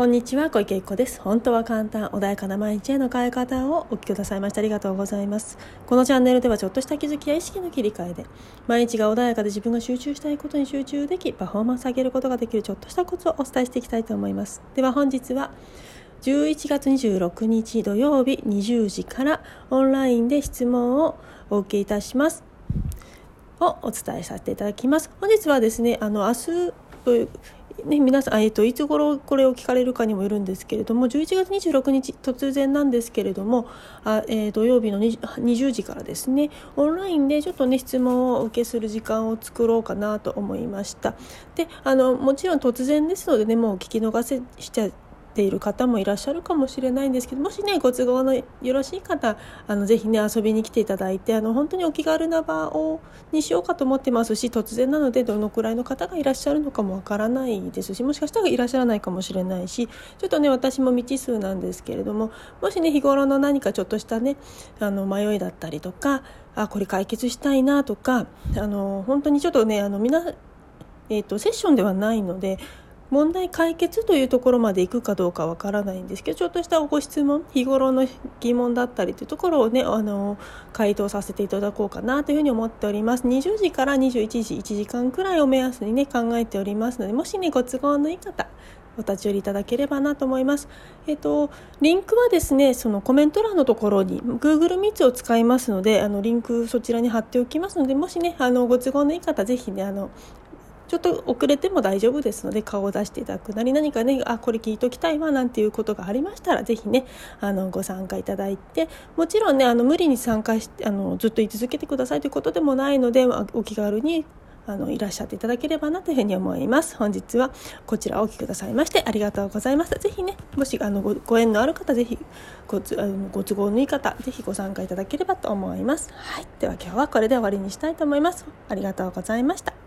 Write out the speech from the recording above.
こんにちは小池子です。本当は簡単穏やかな毎日への変え方をお聞きくださいましてありがとうございます。このチャンネルではちょっとした気づきや意識の切り替えで毎日が穏やかで自分が集中したいことに集中できパフォーマンス上げることができるちょっとしたコツをお伝えしていきたいと思います。では本日は11月26日土曜日20時からオンラインで質問をお受けいたします。をお伝えさせていただきます。本日はですねあの明日ね、皆さん、えーと、いつ頃これを聞かれるかにもよるんですけれども11月26日突然なんですけれどもあ、えー、土曜日の 20, 20時からですねオンラインでちょっとね質問をお受けする時間を作ろうかなと思いました。であのもちろん突然ですのでねもう聞き逃せしちゃている方もいらっしゃるかもしれないんですけどもしねご都合のよろしい方あのぜひね遊びに来ていただいてあの本当にお気軽な場をにしようかと思ってますし突然なのでどのくらいの方がいらっしゃるのかもわからないですしもしかしたらいらっしゃらないかもしれないしちょっとね私も未知数なんですけれどももしね日頃の何かちょっとしたねあの迷いだったりとかあこれ解決したいなとかあの本当にちょっとねあのみえーとセッションではないので問題解決というところまでいくかどうかわからないんですけどちょっとしたご質問日頃の疑問だったりというところをねあの回答させていただこうかなというふうに思っております20時から21時1時間くらいを目安にね考えておりますのでもしねご都合のいい方お立ち寄りいただければなと思います。えっ、と、リンクはですね、そのコメント欄のところに Google Meets を使いますので、あのリンクそちらに貼っておきますので、もしね、あのご都合のいい方、ぜひね、あのちょっと遅れても大丈夫ですので顔を出していただくなり何かねあこれ聞いときたいわなんていうことがありましたら是非ねあのご参加いただいてもちろんねあの無理に参加してあのずっと居続けてくださいということでもないのでお気軽にあのいらっしゃっていただければなというふうに思います。本日はこちらをお聞きくださいましてありがとうございます。ぜひねもしあのご縁のある方ぜひごあのご都合のいい方ぜひご参加いただければと思います。はい。では今日はこれで終わりにしたいと思います。ありがとうございました。